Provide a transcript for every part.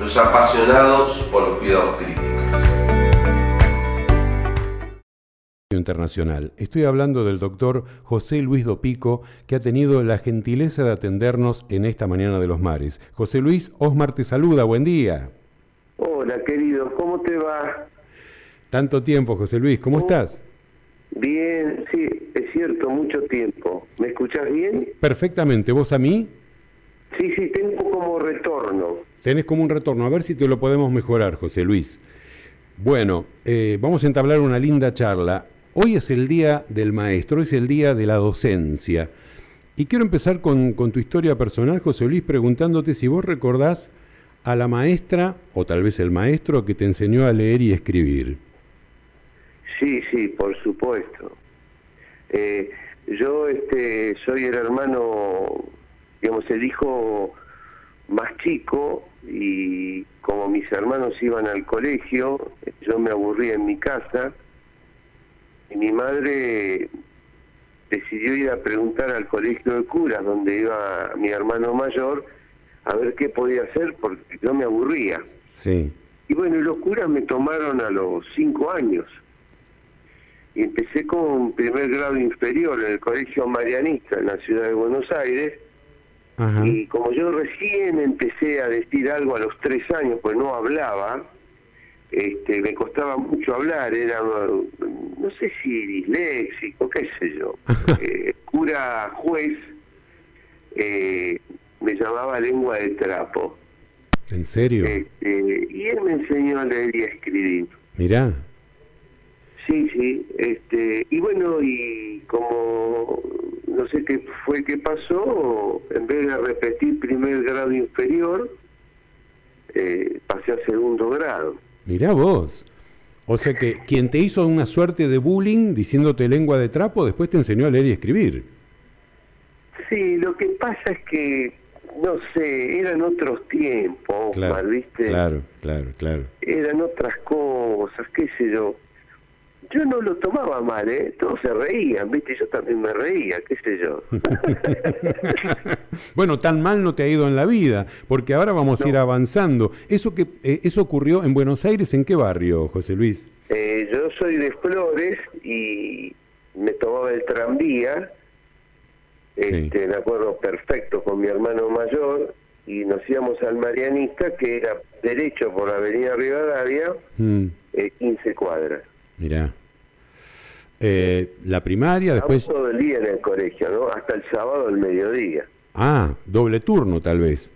los apasionados por los cuidados críticos. Internacional. Estoy hablando del doctor José Luis Dopico, que ha tenido la gentileza de atendernos en esta mañana de los mares. José Luis, Osmar te saluda, buen día. Hola, querido, ¿cómo te va? Tanto tiempo, José Luis, ¿cómo Oh. estás? Bien, sí, es cierto, mucho tiempo. ¿Me escuchas bien? Perfectamente, ¿vos a mí? Sí, sí, tengo como retorno. Tenés como un retorno, a ver si te lo podemos mejorar, José Luis. Bueno, eh, vamos a entablar una linda charla. Hoy es el día del maestro, hoy es el día de la docencia. Y quiero empezar con, con tu historia personal, José Luis, preguntándote si vos recordás a la maestra, o tal vez el maestro, que te enseñó a leer y escribir. Sí, sí, por supuesto. Eh, yo este, soy el hermano, digamos, el hijo más chico y como mis hermanos iban al colegio, yo me aburría en mi casa y mi madre decidió ir a preguntar al colegio de curas donde iba mi hermano mayor a ver qué podía hacer porque yo me aburría. Sí. Y bueno, los curas me tomaron a los cinco años. Y empecé con primer grado inferior en el Colegio Marianista en la ciudad de Buenos Aires. Ajá. Y como yo recién empecé a decir algo a los tres años, pues no hablaba, este, me costaba mucho hablar, era, no sé si disléxico, qué sé yo. Eh, cura juez eh, me llamaba lengua de trapo. ¿En serio? Este, y él me enseñó a leer y a escribir. Mirá. Sí, sí. Este, y bueno, y como no sé qué fue que pasó, en vez de repetir primer grado inferior, eh, pasé a segundo grado. Mirá vos. O sea que quien te hizo una suerte de bullying diciéndote lengua de trapo, después te enseñó a leer y escribir. Sí, lo que pasa es que, no sé, eran otros tiempos, Omar, ¿viste? claro, claro, claro. Eran otras cosas, qué sé yo. Yo no lo tomaba mal, ¿eh? Todos se reían, ¿viste? Yo también me reía, qué sé yo. bueno, tan mal no te ha ido en la vida, porque ahora vamos a ir avanzando. Eso que eh, eso ocurrió en Buenos Aires, ¿en qué barrio, José Luis? Eh, yo soy de Flores y me tomaba el tranvía, este, me acuerdo perfecto con mi hermano mayor, y nos íbamos al Marianista, que era derecho por la avenida Rivadavia, Mm, eh, 15 cuadras. mirá. Eh, la primaria, después... Todo el día en el colegio, ¿no? Hasta el sábado al mediodía. Ah, doble turno tal vez.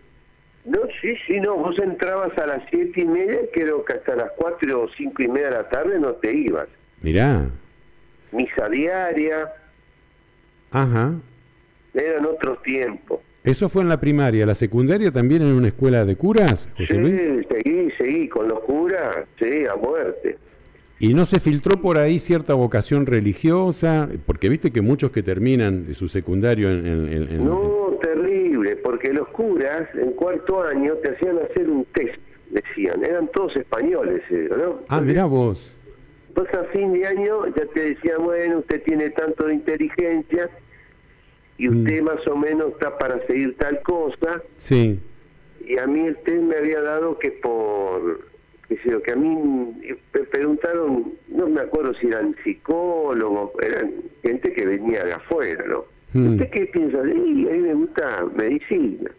No, sí, sí, no, vos entrabas a las siete y media, creo que hasta las cuatro o cinco y media de la tarde no te ibas. Mirá. Misa diaria, Ajá. eran otros tiempos. ¿Eso fue en la primaria? ¿La secundaria también en una escuela de curas, José Luis? Sí, seguí, seguí, con los curas, sí, a muerte. ¿Y no se filtró por ahí cierta vocación religiosa? Porque viste que muchos que terminan su secundario en... en- en- en- No, terrible, porque los curas en cuarto año te hacían hacer un test, decían, eran todos españoles, eh, ¿no? Ah, mirá vos. Pues a fin de año ya te decían, bueno, usted tiene tanto de inteligencia y usted más o menos está para seguir tal cosa. Sí. Y a mí el test me había dado que por, qué sé yo, que a mí me preguntaron, no me acuerdo si eran psicólogos, eran gente que venía de afuera, ¿no? Hmm. ¿Usted qué piensa? Y a mí me gusta medicina.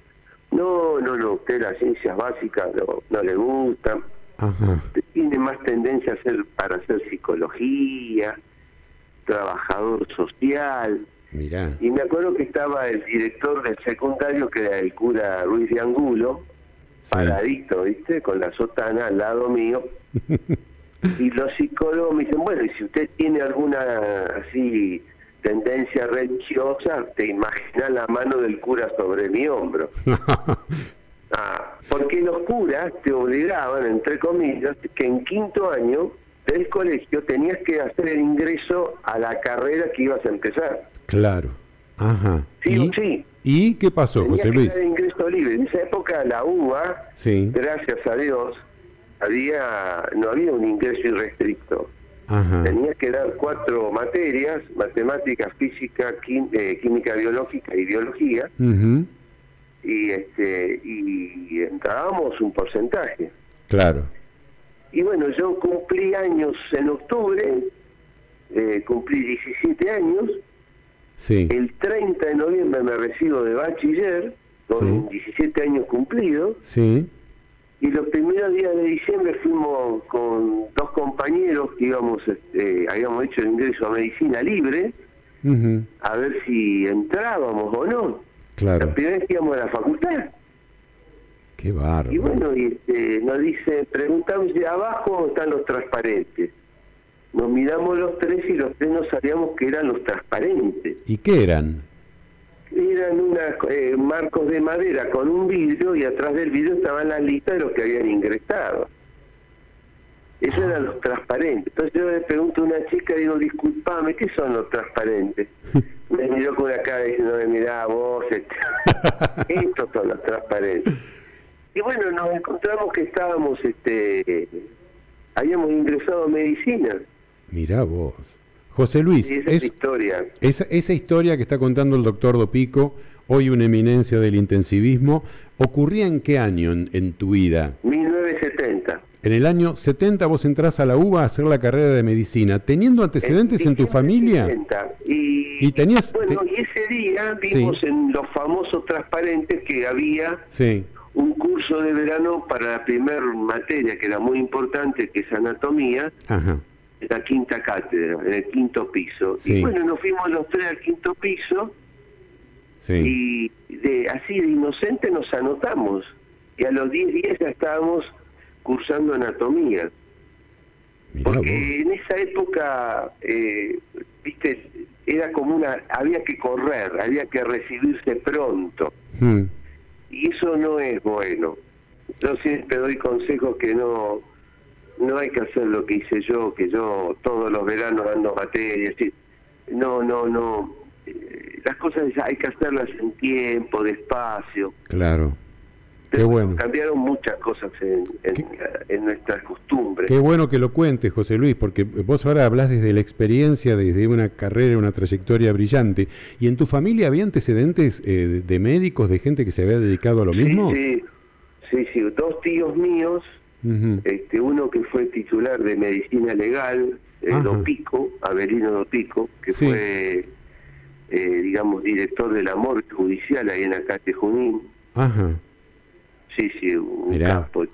No, no, no, usted las ciencias básicas no, no le gustan. Ajá. Tiene más tendencia a hacer para hacer psicología, trabajador social. Mirá. Y me acuerdo que estaba el director del secundario, que era el cura Ruiz de Angulo, paradito, ¿viste? Con la sotana al lado mío. y los psicólogos me dicen, bueno, y si usted tiene alguna así tendencia religiosa, te imaginas la mano del cura sobre mi hombro. Ah, porque los curas te obligaban, entre comillas, que en quinto año del colegio tenías que hacer el ingreso a la carrera que ibas a empezar. Claro. Ajá. Sí ¿Y, o sí. ¿Y qué pasó, José Luis? dar ingreso libre. En esa época la UBA, Sí. gracias a Dios, había no había un ingreso irrestricto. Ajá. Tenías que dar cuatro materias, matemática, física, quim- eh, química biológica y biología, y este y entrábamos un porcentaje. Claro. Y bueno, yo cumplí años en octubre, eh, cumplí 17 años, Sí. el 30 de noviembre me recibo de bachiller, con 17 años cumplidos, Sí. y los primeros días de diciembre fuimos con dos compañeros que íbamos, este, habíamos hecho el ingreso a medicina libre, a ver si entrábamos o no. Claro. La primera vez que íbamos a la facultad. Qué bárbaro. Y bueno, y este, nos dice, preguntamos de abajo están los transparentes. Nos miramos los tres y los tres no sabíamos que eran los transparentes. ¿Y qué eran? Eran unos marcos de madera con un vidrio y atrás del vidrio estaban las listas de los que habían ingresado. Esos eran los transparentes. Entonces yo le pregunto a una chica, digo, disculpame, ¿qué son los transparentes? Me miró con una cara diciendo, mirá vos, este, estos son los transparentes. Y bueno, nos encontramos que estábamos, este, habíamos ingresado a medicina. Mirá vos. José Luis, esa es historia. esa, esa historia que está contando el doctor Dopico, hoy una eminencia del intensivismo, ¿ocurría en qué año en, en tu vida? 1970. En el año 70 vos entrás a la UBA a hacer la carrera de medicina, teniendo antecedentes en tu familia. 70. Y, Y tenías- Bueno, te- y ese día vimos Sí. en los famosos transparentes que había Sí, un curso de verano para la primer materia, que era muy importante, que es anatomía, ajá, la quinta cátedra, en el quinto piso. Sí. Y bueno, nos fuimos los tres al quinto piso sí. y de, así de inocente nos anotamos. Y a los 10 días ya estábamos cursando anatomía. Mirá vos. Porque en esa época, eh, viste, era como una, había que correr, había que recibirse pronto. Mm, Y eso no es bueno. Yo siempre doy consejos que no, no hay que hacer lo que hice yo, que yo todos los veranos dando materias. No, no, no. Eh, Las cosas hay que hacerlas en tiempo, despacio. claro. Qué Pero bueno. Cambiaron muchas cosas en, en, en nuestras costumbres. Qué bueno que lo cuentes, José Luis, porque vos ahora hablas desde la experiencia, desde una carrera, una trayectoria brillante. ¿Y en tu familia había antecedentes eh, de- de médicos, de gente que se había dedicado a lo mismo? Sí, sí, sí, sí. Dos tíos míos, Este, uno que fue titular de medicina legal, eh. Dopico, Avelino Dopico, que Sí. fue, eh, digamos, director de la morgue judicial ahí en Acate Junín. Ajá. Sí, sí, un Mirá. capo,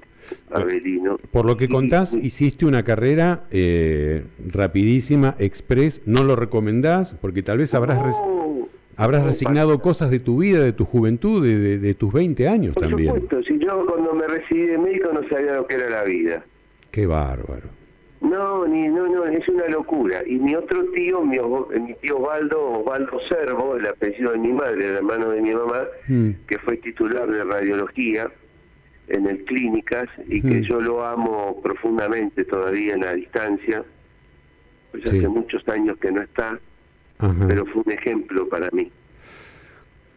Avelino. Por lo que contás, y- hiciste una carrera eh, rapidísima, express. ¿No lo recomendás? Porque tal vez habrás, No, habrás resignado cosas de tu vida, de tu juventud, de, de- de tus 20 años Por también. supuesto, si yo cuando me recibí de médico no sabía lo que era la vida. Qué bárbaro. No, ni, no, no, es una locura. Y mi otro tío, mi, tío Osvaldo, Osvaldo Servo, el apellido de mi madre, el hermano de mi mamá, Mm. que fue titular de radiología en el Clínicas y Mm. que yo lo amo profundamente todavía en la distancia, pues Sí. hace muchos años que no está, Ajá. pero fue un ejemplo para mí.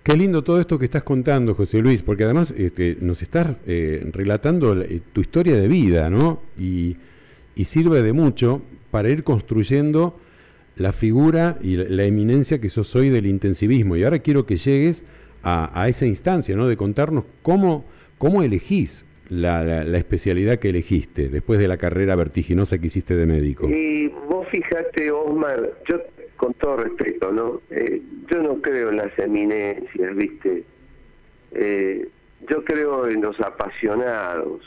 Qué lindo todo esto que estás contando, José Luis, porque además este, nos estás eh, relatando la- eh, tu historia de vida, ¿no? Y, y sirve de mucho para ir construyendo la figura y la, la eminencia que sos hoy del intensivismo. Y ahora quiero que llegues a, a esa instancia, ¿no? De contarnos cómo, cómo elegís la, la- la especialidad que elegiste después de la carrera vertiginosa que hiciste de médico. Y vos fíjate, Osmar, yo con todo respeto, ¿no? Eh, yo no creo en las eminencias, ¿viste? Eh, yo creo en los apasionados,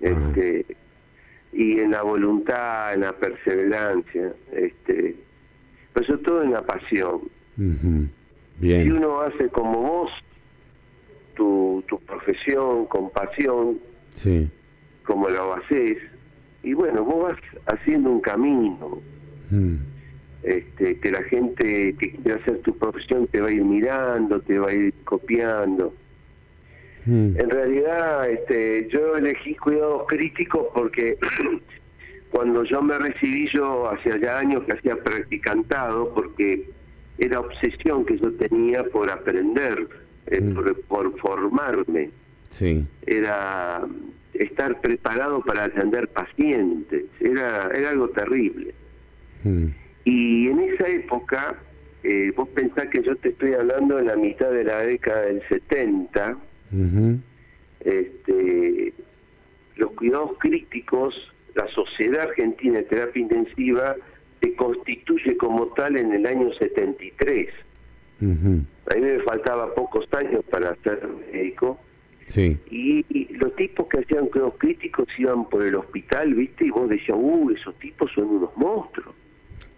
este, y en la voluntad, en la perseverancia, este, pero sobre todo en la pasión. Ujú. Si Bien. uno hace como vos tu, tu profesión con pasión, Sí. como lo haces, y bueno, vos vas haciendo un camino, Mm. Este, que la gente que quiere hacer tu profesión te va a ir mirando, te va a ir copiando. Mm. En realidad, este, yo elegí cuidados críticos porque cuando yo me recibí, yo hace ya años que hacía practicantado, porque era obsesión que yo tenía por aprender, eh, mm. por, formarme. Sí. Era estar preparado para atender pacientes, era, era algo terrible. Mm. Y en esa época, eh, vos pensás que yo te estoy hablando en la mitad de la década del 70, este, los cuidados críticos, la Sociedad Argentina de Terapia Intensiva se constituye como tal en el año 73. A mí me faltaba pocos años para ser médico. Sí. Y, los tipos que hacían cuidados críticos iban por el hospital, ¿viste? Y vos decías, uh, esos tipos son unos monstruos.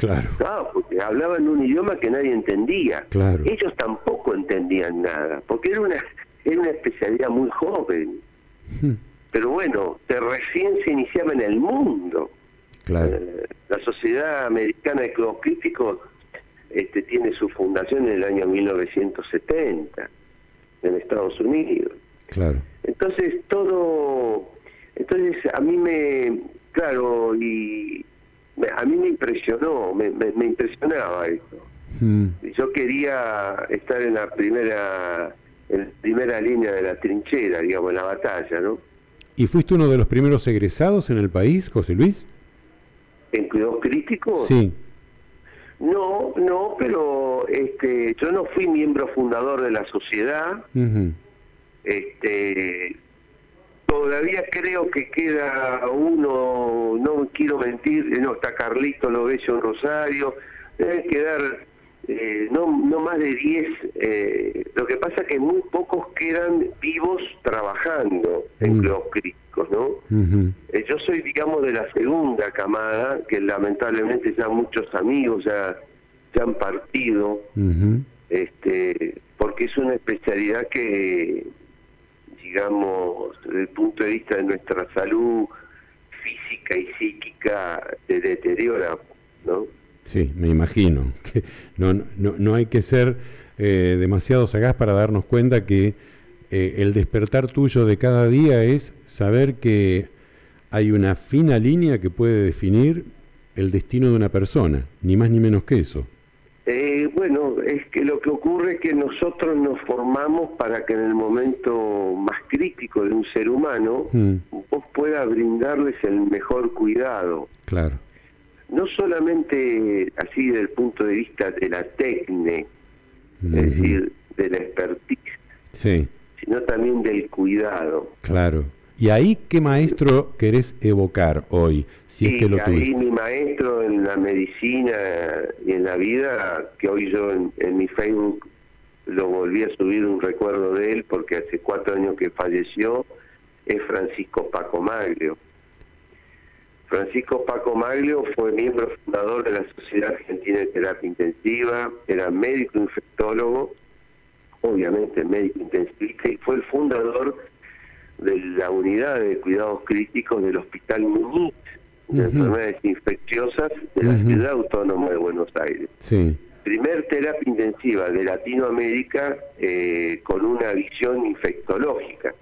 Claro. Claro, porque hablaban un idioma que nadie entendía. Claro. Ellos tampoco entendían nada, porque era una era una especialidad muy joven. Hmm. Pero bueno, recién se iniciaba en el mundo. Claro. Eh, la Sociedad Americana de Cuidados Críticos este, tiene su fundación en el año 1970 en Estados Unidos. Claro. Entonces todo, entonces a mí me, claro, y a mí me impresionó, me, me, impresionaba esto. Hmm. Yo quería estar en la primera en primera línea de la trinchera, digamos, en la batalla, ¿no? ¿Y fuiste uno de los primeros egresados en el país, José Luis? ¿En cuidados críticos? Sí. No, no, pero este, yo no fui miembro fundador de la sociedad. Este, todavía creo que queda uno, no quiero mentir, no está Carlito Lovesio en Rosario, debe quedar eh, no, no más de 10. Eh, lo que pasa que muy pocos quedan vivos trabajando en mm. los críticos, ¿no? Eh, yo soy, digamos, de la segunda camada, que lamentablemente ya muchos amigos ya, ya han partido, este porque es una especialidad que, digamos, desde el punto de vista de nuestra salud física y psíquica, se deteriora, ¿no? Sí, me imagino. Que no, no, no hay que ser eh, demasiado sagaz para darnos cuenta que eh, el despertar tuyo de cada día es saber que hay una fina línea que puede definir el destino de una persona, ni más ni menos que eso. Eh, bueno, es que lo que ocurre es que nosotros nos formamos para que en el momento más crítico de un ser humano mm. vos puedas brindarles el mejor cuidado. Claro no solamente así desde el punto de vista de la técnica, es decir, de la expertise, sí. sino también del cuidado. Claro. ¿Y ahí qué maestro querés evocar hoy? Si sí, es que lo ahí mi maestro en la medicina y en la vida, que hoy yo en, en mi Facebook lo volví a subir un recuerdo de él porque hace cuatro años que falleció, es Francisco Paco Maglio Francisco Paco Maglio fue miembro fundador de la Sociedad Argentina de Terapia Intensiva, era médico infectólogo, obviamente médico intensivista, y fue el fundador de la unidad de cuidados críticos del Hospital Muñiz de enfermedades infecciosas de la Ciudad Autónoma de Buenos Aires. Sí. Primer terapia intensiva de Latinoamérica eh, con una visión infectológica.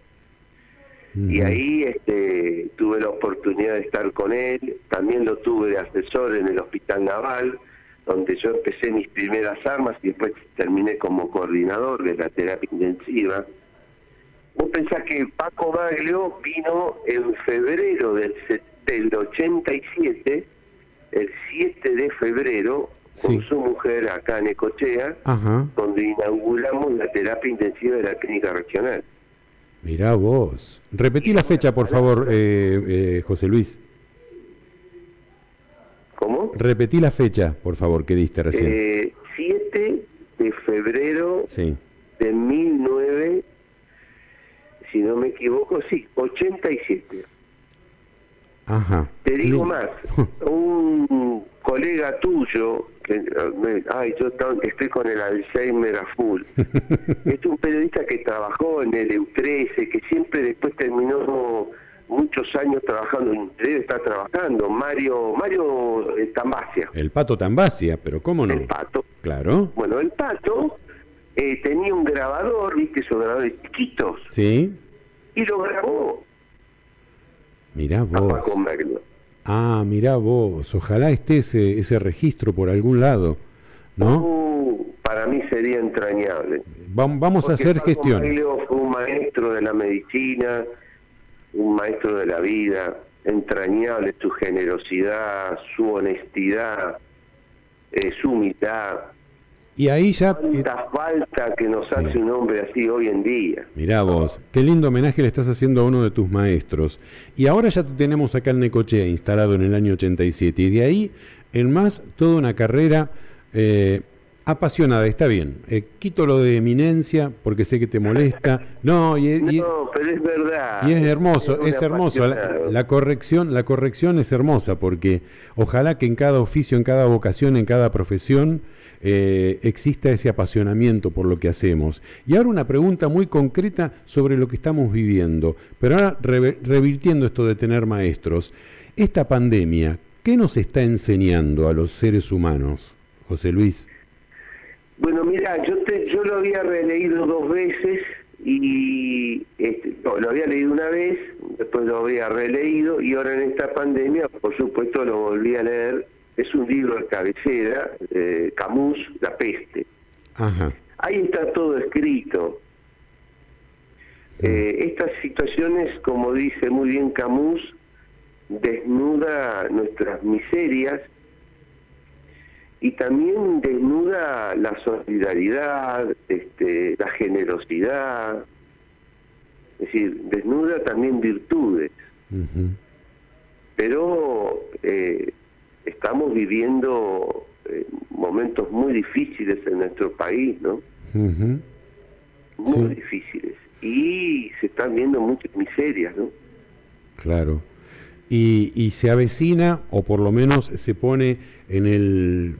Y ahí este, tuve la oportunidad de estar con él, también lo tuve de asesor en el Hospital Naval, donde yo empecé mis primeras armas y después terminé como coordinador de la terapia intensiva. Vos pensás que Paco Baglio vino en febrero del, 87, el 7 de febrero, con su mujer acá en Ecochea, donde inauguramos la terapia intensiva de la clínica regional. Mirá vos. Repetí la fecha, por favor, eh, eh, José Luis. ¿Cómo? Repetí la fecha, por favor, que diste recién. Eh, 7 de febrero de 19, si no me equivoco, sí, 87. Ajá. Te digo más, un colega tuyo ay, yo estoy con el Alzheimer a full. es un periodista que trabajó en el EU13, que siempre después terminó muchos años trabajando, debe estar trabajando, Mario Mario eh, Tambasia. El Pato Tambasia, pero ¿cómo no? El Pato. Claro. Bueno, el Pato eh, tenía un grabador, viste, esos grabadores chiquitos, Sí. y lo grabó Mirá vos. Ah, mirá vos. Ojalá esté ese, ese registro por algún lado, ¿no? Uh, para mí sería entrañable. Vam- vamos a hacer Paco gestiones. Merlo fue un maestro de la medicina, un maestro de la vida, entrañable su generosidad, su honestidad, eh, su humildad. Y ahí ya... eh, Cuánta falta que nos Sí. hace un hombre así hoy en día. Mirá vos, qué lindo homenaje le estás haciendo a uno de tus maestros. Y ahora ya te tenemos acá en Necochea, instalado en el año 87. Y de ahí en más, toda una carrera eh, apasionada. Está bien, eh, quito lo de eminencia porque sé que te molesta. No, y, y- No, pero es verdad. y es hermoso, es hermoso. La corrección, la corrección es hermosa porque ojalá que en cada oficio, en cada vocación, en cada profesión eh, exista ese apasionamiento por lo que hacemos. Y ahora una pregunta muy concreta sobre lo que estamos viviendo, pero ahora revirtiendo esto de tener maestros. Esta pandemia, ¿qué nos está enseñando a los seres humanos, José Luis? Bueno, mira, yo te, yo lo había releído dos veces y este, lo había leído una vez, después lo había releído y ahora en esta pandemia, por supuesto, lo volví a leer. Es un libro de cabecera, eh, Camus, La peste. Ajá. Ahí está todo escrito. Eh, estas situaciones, como dice muy bien Camus, desnuda nuestras miserias y también desnuda la solidaridad, este, la generosidad, es decir, desnuda también virtudes, pero eh, estamos viviendo eh, momentos muy difíciles en nuestro país, ¿no? Muy Sí. difíciles. Y se están viendo muchas miserias, ¿no? Claro. Y, y se avecina, o por lo menos se pone en el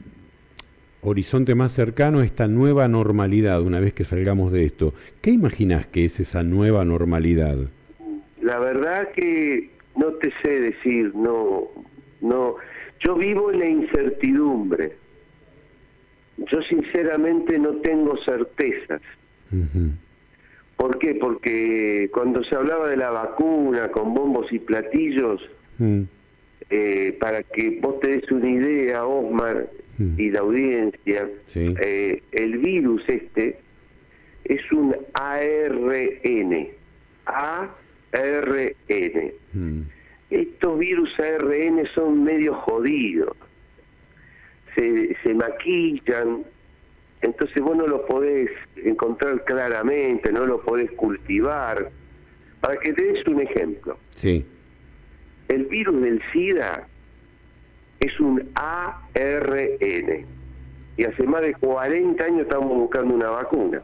horizonte más cercano, esta nueva normalidad, una vez que salgamos de esto. ¿Qué imaginas que es esa nueva normalidad? La verdad que no te sé decir, no, no. Yo vivo en la incertidumbre. Yo sinceramente no tengo certezas. Ujú. ¿Por qué? Porque cuando se hablaba de la vacuna con bombos y platillos, Mm. eh, para que vos te des una idea, Osmar, Mm. y la audiencia, Sí. eh, el virus este es un ARN. ARN. Mm. Estos virus ARN son medio jodidos. Se, se maquillan, entonces vos no lo podés encontrar claramente, no lo podés cultivar. Para que te des un ejemplo, Sí. el virus del SIDA es un ARN. Y hace más de 40 años estamos buscando una vacuna.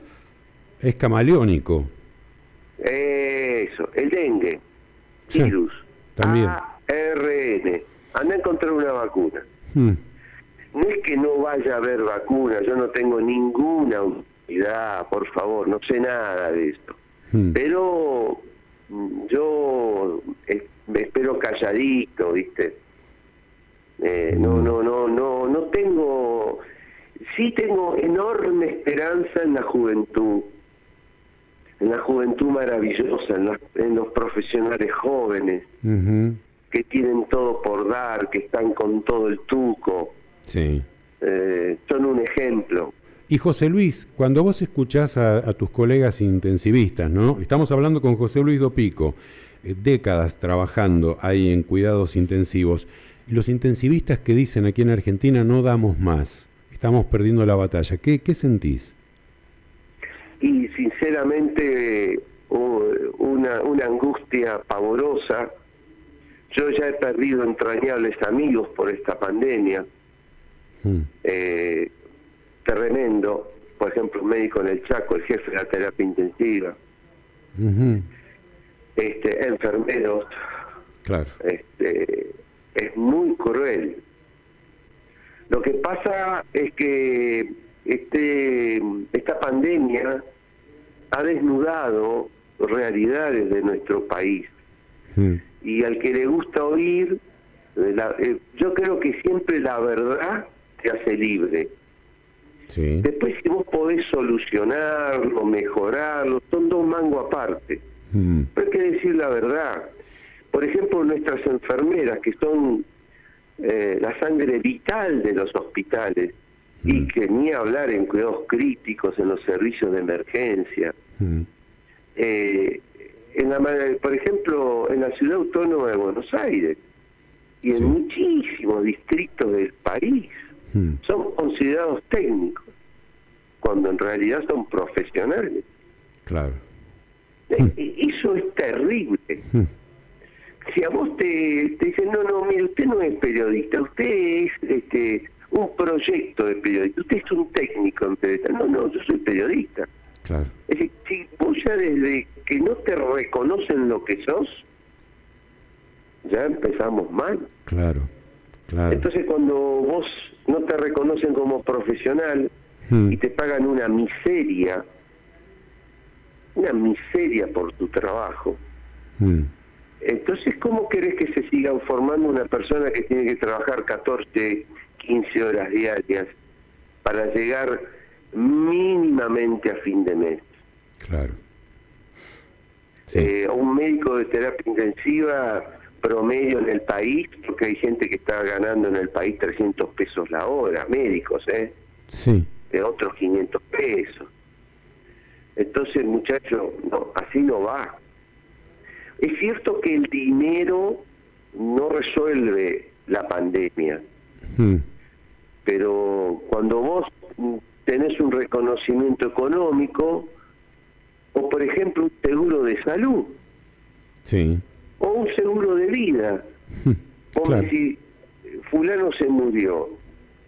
Es camaleónico. Eso, el dengue, Sí, virus, también. ARN. Anda a encontrar una vacuna. Mm. No es que no vaya a haber vacuna, yo no tengo ninguna unidad, por favor, no sé nada de esto. Mm. Pero mm, yo eh, me espero calladito, ¿viste? Eh, no, Mm. no, no, no, no tengo. Sí tengo enorme esperanza en la juventud, en la juventud maravillosa, en, las- en los profesionales jóvenes que tienen todo por dar, que están con todo el tuco. Sí. Eh, son un ejemplo. Y José Luis, cuando vos escuchás a, a tus colegas intensivistas, ¿no? Estamos hablando con José Luis Dopico, eh, décadas trabajando ahí en cuidados intensivos. Y los intensivistas que dicen aquí en Argentina no damos más, estamos perdiendo la batalla. ¿Qué, qué sentís? Y sinceramente una, una angustia pavorosa. Yo ya he perdido entrañables amigos por esta pandemia, Mm. eh, tremendo. Por ejemplo, un médico en el Chaco, el jefe de la terapia intensiva, este, enfermeros, Claro. este, es muy cruel. Lo que pasa es que este, esta pandemia ha desnudado realidades de nuestro país Mm. y al que le gusta oír, la- eh, yo creo que siempre la verdad te hace libre. Sí. Después si vos podés solucionarlo, mejorarlo, son dos mangos aparte. Mm. Pero hay que decir la verdad. Por ejemplo, nuestras enfermeras, que son eh, la sangre vital de los hospitales, y Mm. que ni hablar en cuidados críticos, en los servicios de emergencia. Mm. Eh, en la, por ejemplo, en la ciudad autónoma de Buenos Aires y en Sí. muchísimos distritos del país Mm. son considerados técnicos, cuando en realidad son profesionales. Claro. Eh, Eso es terrible. Mm. Si a vos te, te dicen, no, no, mire, usted no es periodista, usted es este, un proyecto de periodista, usted es un técnico en periodista. No, no, yo soy periodista. Claro. Es decir, si vos ya desde que no te reconocen lo que sos, ya empezamos mal. Claro. Claro. Entonces cuando vos no te reconocen como profesional Mm. y te pagan una miseria, una miseria por tu trabajo, Mm. entonces ¿cómo querés que se sigan formando una persona que tiene que trabajar 14, 15 horas diarias para llegar mínimamente a fin de mes? Claro. Sí. Eh, un médico de terapia intensiva promedio en el país, porque hay gente que está ganando en el país 300 pesos la hora, médicos, ¿eh? Sí. de otros 500 pesos. Entonces, muchacho, no, así no va. Es cierto que el dinero no resuelve la pandemia, Mm. Pero cuando vos tenés un reconocimiento económico, o por ejemplo un seguro de salud, Sí. o un seguro de vida, vos Claro. decís, fulano se murió,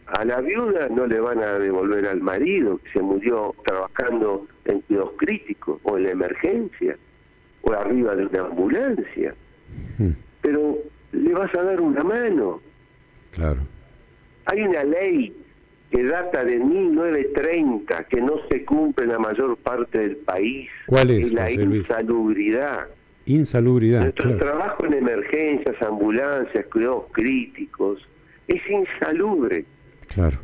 a la viuda no le van a devolver al marido que se murió trabajando en cuidados críticos o en la emergencia o arriba de una ambulancia, Mm. pero le vas a dar una mano. Claro. Hay una ley que data de 1930 que no se cumple en la mayor parte del país. ¿Cuál es, la José Luis? insalubridad. Insalubridad. Nuestro Claro. trabajo en emergencias, ambulancias, cuidados críticos, es insalubre. Claro.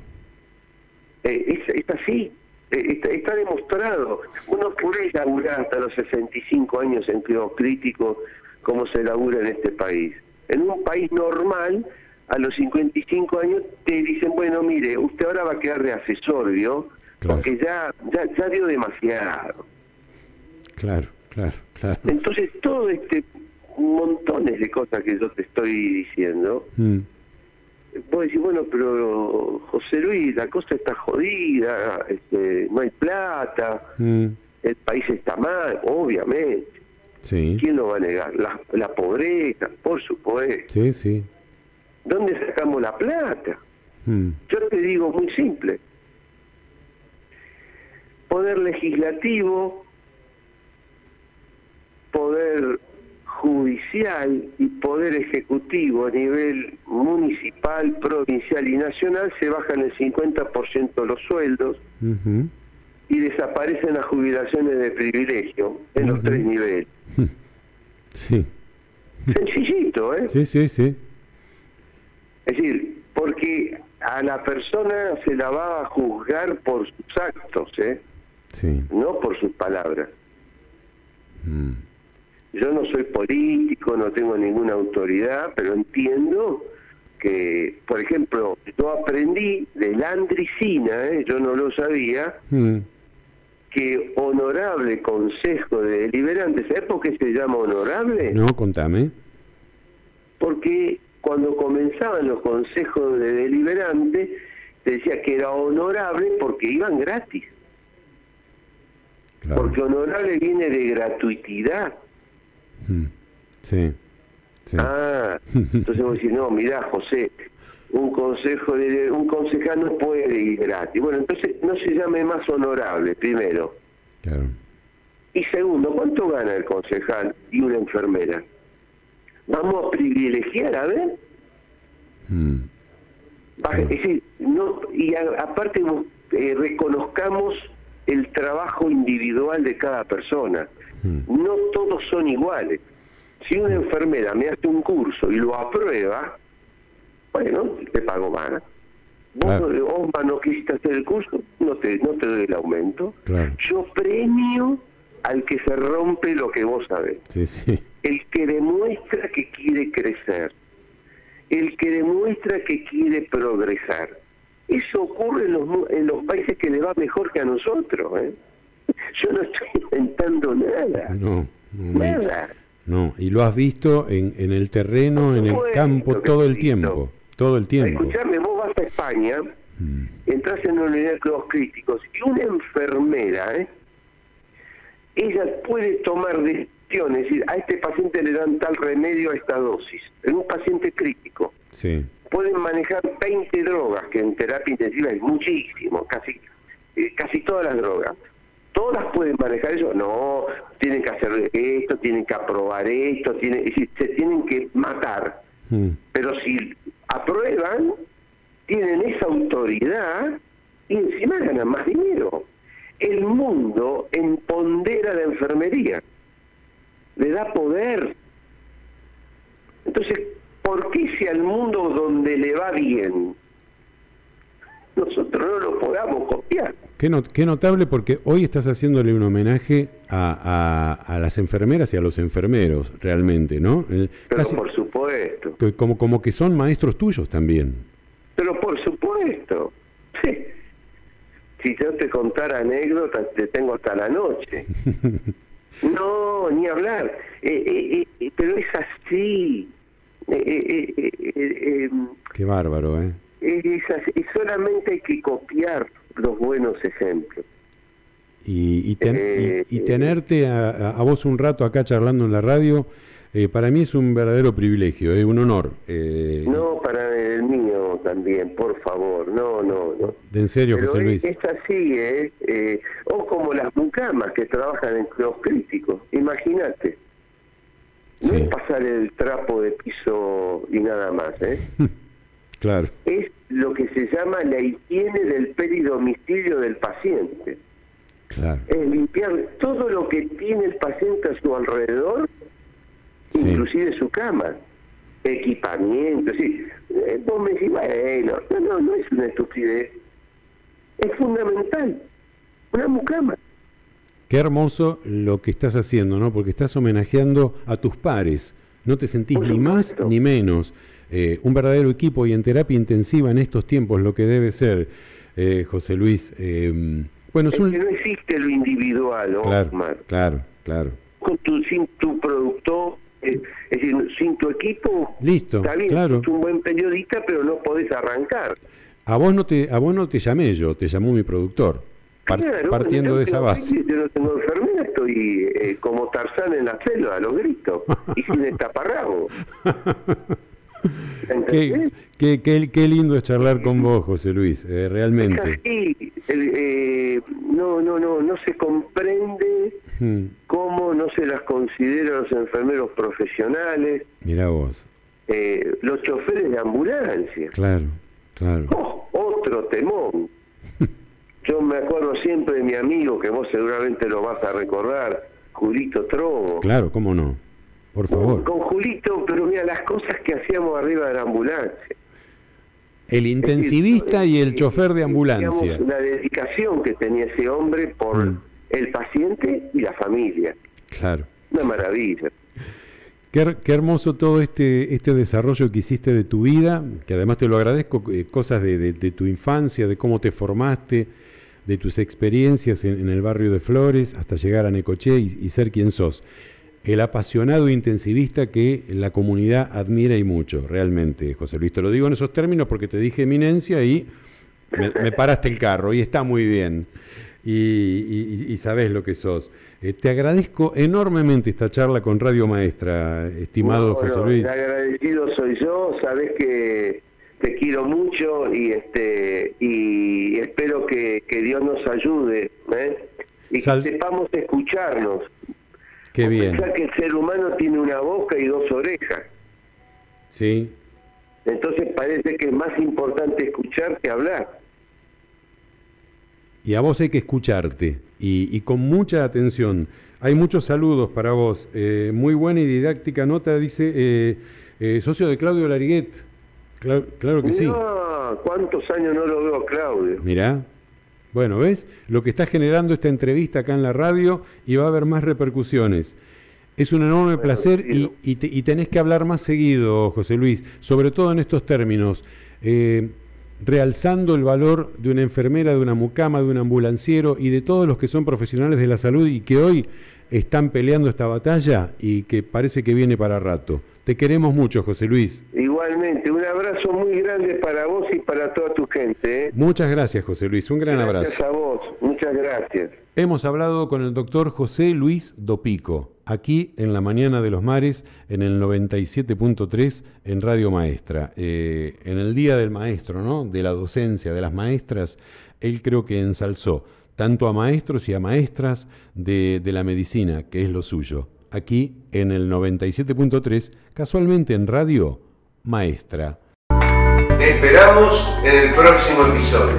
Eh, es, es así, Eh, está, está demostrado. Uno puede laburar hasta los 65 años en cuidados críticos como se labura en este país. En un país normal, a los 55 años te dicen, bueno, mire, usted ahora va a quedar de asesor, ¿vio? Claro. Porque ya, ya, ya dio demasiado. Claro. Claro. Claro. Entonces, todo este montones de cosas que yo te estoy diciendo, Mm. vos decís, bueno, pero José Luis, la cosa está jodida, este, no hay plata, Mm. el país está mal, obviamente. Sí. ¿Quién lo va a negar? La, la pobreza, por supuesto. Sí, sí. ¿Dónde sacamos la plata? Mm. Yo te digo muy simple. Poder legislativo, poder judicial y poder ejecutivo a nivel municipal, provincial y nacional se bajan el 50% los sueldos y desaparecen las jubilaciones de privilegio en los tres niveles. Sí. Sencillito, ¿eh? Sí, sí, sí. Es decir, porque a la persona se la va a juzgar por sus actos, ¿eh? Sí. no por sus palabras. Mm. Yo no soy político, no tengo ninguna autoridad, pero entiendo que, por ejemplo, yo aprendí de Landricina, ¿eh? yo no lo sabía, Mm. que honorable consejo de deliberantes, ¿sabes por qué se llama honorable? No, contame. Porque cuando comenzaban los consejos de deliberantes, te decía que era honorable porque iban gratis. Claro. Porque honorable viene de gratuitidad. Mm. Sí. Sí. Ah, entonces vos decís, no, mirá, José, un consejo de un concejal no puede ir gratis. Bueno, entonces no se llame más honorable, primero. Claro. Y segundo, ¿cuánto gana el concejal y una enfermera? Vamos a privilegiar, a ver. Mm. Es decir, no, y a- aparte eh, reconozcamos el trabajo individual de cada persona. Mm. No todos son iguales. Si una enfermera me hace un curso y lo aprueba, bueno, te pago más. Vos, Osma, no quisiste hacer el curso, no te, no te doy el aumento. Yo premio al que se rompe lo que vos sabés. El que demuestra que quiere crecer. El que demuestra que quiere progresar. Eso ocurre en los, en los países que le va mejor que a nosotros. ¿eh? Yo no estoy inventando nada. No, nada. No, y lo has visto en, en el terreno, en el campo, todo el tiempo. Todo el tiempo. Escuchame, vos vas a España, mm. entras en una unidad de cuidados críticos y una enfermera, ¿eh? Ella puede tomar decisiones, es decir, a este paciente le dan tal remedio a esta dosis, en un paciente crítico. Sí. Pueden manejar 20 drogas, que en terapia intensiva es muchísimo, casi, eh, casi todas las drogas. ¿Todas pueden manejar eso? No, tienen que hacer esto, tienen que aprobar esto, tienen, se tienen que matar. Mm. Pero si aprueban, tienen esa autoridad y encima ganan más dinero el mundo empodera la enfermería, le da poder. Entonces, ¿por qué si al mundo donde le va bien, nosotros no lo podamos copiar? Qué, qué notable porque hoy estás haciéndole un homenaje a, a, las enfermeras y a los enfermeros, realmente, ¿no? Pero por supuesto. Como, como que son maestros tuyos también. Pero por supuesto. Sí si yo te contara anécdotas, te tengo hasta la noche. No, ni hablar. Eh, eh, eh, pero es así. Qué bárbaro, ¿eh? Es así. solamente hay que copiar los buenos ejemplos. Y, y, tenerte a, a, vos un rato acá charlando en la radio, para mí es un verdadero privilegio, es un honor. No, para el también, por favor, no, no, no. De en serio, José Luis. Es, así, ¿eh? ¿eh? O como las mucamas que trabajan en los críticos, imagínate. No es pasar el trapo de piso y nada más, ¿eh? claro. Es lo que se llama la higiene del peridomicilio del paciente. Claro. Es limpiar todo lo que tiene el paciente a su alrededor, inclusive su cama equipamiento, sí. Eh, vos me decís, bueno, no, no, no es una estupidez. Es fundamental. Una mucama. Qué hermoso lo que estás haciendo, ¿no? Porque estás homenajeando a tus pares. No te sentís ni más ni menos. Eh, un verdadero equipo y en terapia intensiva en estos tiempos, lo que debe ser, eh, José Luis. bueno, es, que no existe lo individual, claro, Claro, claro. Con tu, sin tu productor, es decir, sin tu equipo, Listo, está bien, claro. un buen periodista, pero no podés arrancar. A vos no te, a vos no te llamé yo, te llamó mi productor. partiendo de esa base. Yo no tengo enfermedad, estoy eh, como Tarzán en la selva, a los gritos, y sin el taparrabo. Qué, qué, qué, qué, lindo es charlar con vos, José Luis, eh, realmente. Sí, eh, no, no, no, no se comprende hmm. cómo no se las considera los enfermeros profesionales. Mira vos. Eh, los choferes de ambulancia. Claro, claro. Oh, otro temón. Yo me acuerdo siempre de mi amigo, que vos seguramente lo vas a recordar, Julito Trobo. Claro, cómo no. Por favor. Con Julito, pero mira las cosas que hacíamos arriba de la ambulancia. El intensivista y el chofer de ambulancia. La dedicación que tenía ese hombre por mm. El paciente y la familia. Claro. Una maravilla. Qué, hermoso todo este, este desarrollo que hiciste de tu vida, que además te lo agradezco, eh, cosas de, tu infancia, de cómo te formaste, de tus experiencias en, el barrio de Flores, hasta llegar a Necoché y ser quien sos el apasionado intensivista que la comunidad admira y mucho, realmente, José Luis. Te lo digo en esos términos porque te dije eminencia y me, paraste el carro y está muy bien. Y, sabes lo que sos. Eh, te agradezco enormemente esta charla con Radio Maestra, estimado José Luis. agradecido soy yo, sabes que te quiero mucho y este y espero que, Dios nos ayude ¿eh? y que sepamos escucharnos Qué bien. que el ser humano tiene una boca y dos orejas. Sí. Entonces parece que es más importante escuchar que hablar. Y a vos hay que escucharte y, con mucha atención. Hay muchos saludos para vos. Eh, muy buena y didáctica nota, dice eh, eh, socio de Claudio Lariguet. Claro, claro que sí. ¿cuántos años no lo veo Claudio? Mirá. Bueno, ¿ves? Lo que está generando esta entrevista acá en la radio y va a haber más repercusiones. Es un enorme placer y, tenés que hablar más seguido, José Luis, sobre todo en estos términos, eh, realzando el valor de una enfermera, de una mucama, de un ambulanciero y de todos los que son profesionales de la salud y que hoy están peleando esta batalla y que parece que viene para rato. Te queremos mucho, José Luis. Igualmente, un abrazo muy grande para vos y para toda tu gente. ¿eh? Muchas gracias, José Luis. Un gran abrazo. Gracias a vos. Muchas gracias. Hemos hablado con el doctor José Luis Dopico, aquí en la Mañana de los Mares, en el 97.3 en Radio Maestra. Eh, en el Día del Maestro, ¿no? De la docencia, de las maestras, él creo que ensalzó tanto a maestros y a maestras de, de la medicina, que es lo suyo aquí en el 97.3, casualmente en Radio Maestra. Te esperamos en el próximo episodio.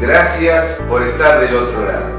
Gracias por estar del otro lado.